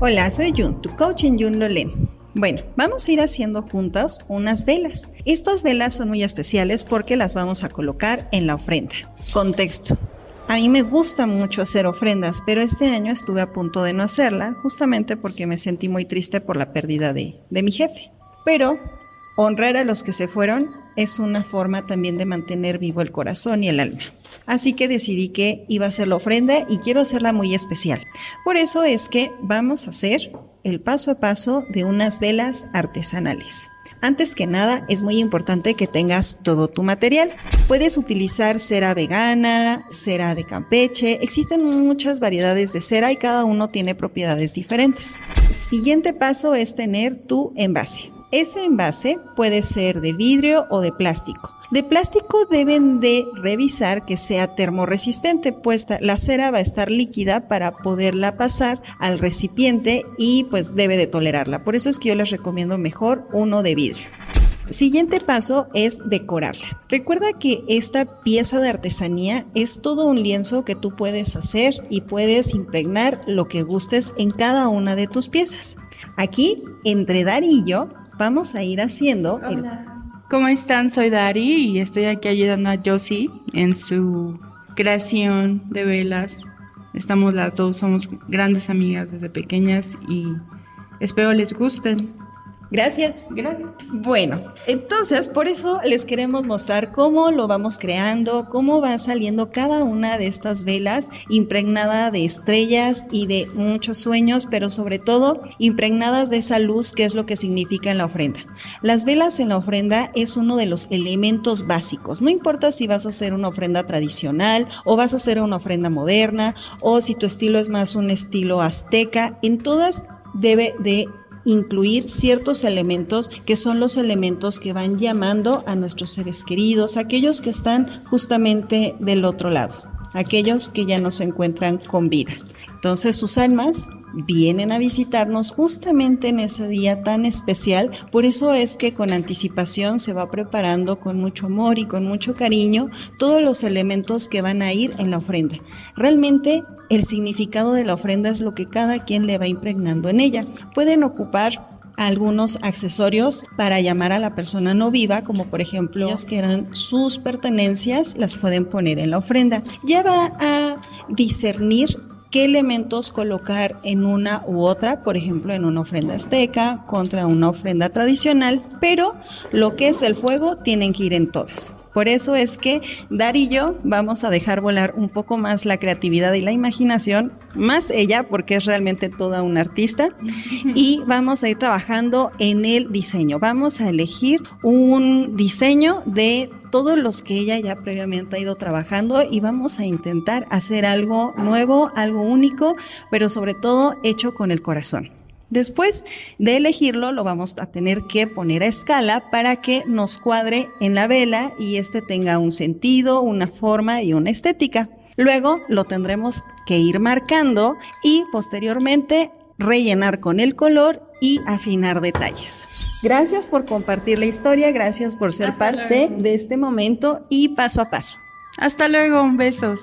Hola, soy Jun, tu coach en Jun Lolem. Bueno, vamos a ir haciendo juntas unas velas. Estas velas son muy especiales porque las vamos a colocar en la ofrenda. Contexto. A mí me gusta mucho hacer ofrendas, pero este año estuve a punto de no hacerla, justamente porque me sentí muy triste por la pérdida de, de mi jefe. Pero honrar a los que se fueron es una forma también de mantener vivo el corazón y el alma. Así que decidí que iba a hacer la ofrenda y quiero hacerla muy especial. Por eso es que vamos a hacer el paso a paso de unas velas artesanales. Antes que nada, es muy importante que tengas todo tu material. Puedes utilizar cera vegana, cera de campeche. Existen muchas variedades de cera y cada uno tiene propiedades diferentes. Siguiente paso es tener tu envase. Ese envase puede ser de vidrio o de plástico. De plástico deben de revisar que sea termoresistente, pues la cera va a estar líquida para poderla pasar al recipiente y pues debe de tolerarla. Por eso es que yo les recomiendo mejor uno de vidrio. Siguiente paso es decorarla. Recuerda que esta pieza de artesanía es todo un lienzo que tú puedes hacer y puedes impregnar lo que gustes en cada una de tus piezas. Aquí, entre Dar y yo, vamos a ir haciendo el ¿Cómo están? Soy Dari y estoy aquí ayudando a Josie en su creación de velas. Estamos las dos, somos grandes amigas desde pequeñas y espero les gusten. Gracias. Gracias. Bueno, entonces por eso les queremos mostrar cómo lo vamos creando, cómo va saliendo cada una de estas velas impregnada de estrellas y de muchos sueños, pero sobre todo impregnadas de esa luz que es lo que significa en la ofrenda. Las velas en la ofrenda es uno de los elementos básicos. No importa si vas a hacer una ofrenda tradicional o vas a hacer una ofrenda moderna o si tu estilo es más un estilo azteca, en todas debe de incluir ciertos elementos que son los elementos que van llamando a nuestros seres queridos, aquellos que están justamente del otro lado, aquellos que ya no se encuentran con vida. Entonces sus almas vienen a visitarnos justamente en ese día tan especial. Por eso es que con anticipación se va preparando con mucho amor y con mucho cariño todos los elementos que van a ir en la ofrenda. Realmente el significado de la ofrenda es lo que cada quien le va impregnando en ella. Pueden ocupar algunos accesorios para llamar a la persona no viva, como por ejemplo los que eran sus pertenencias, las pueden poner en la ofrenda. Ya va a discernir qué elementos colocar en una u otra, por ejemplo, en una ofrenda azteca contra una ofrenda tradicional, pero lo que es el fuego tienen que ir en todas. Por eso es que Dar y yo vamos a dejar volar un poco más la creatividad y la imaginación, más ella porque es realmente toda una artista, y vamos a ir trabajando en el diseño. Vamos a elegir un diseño de todos los que ella ya previamente ha ido trabajando y vamos a intentar hacer algo nuevo, algo único, pero sobre todo hecho con el corazón. Después de elegirlo, lo vamos a tener que poner a escala para que nos cuadre en la vela y este tenga un sentido, una forma y una estética. Luego lo tendremos que ir marcando y posteriormente rellenar con el color y afinar detalles. Gracias por compartir la historia, gracias por ser parte de este momento y paso a paso. Hasta luego, besos.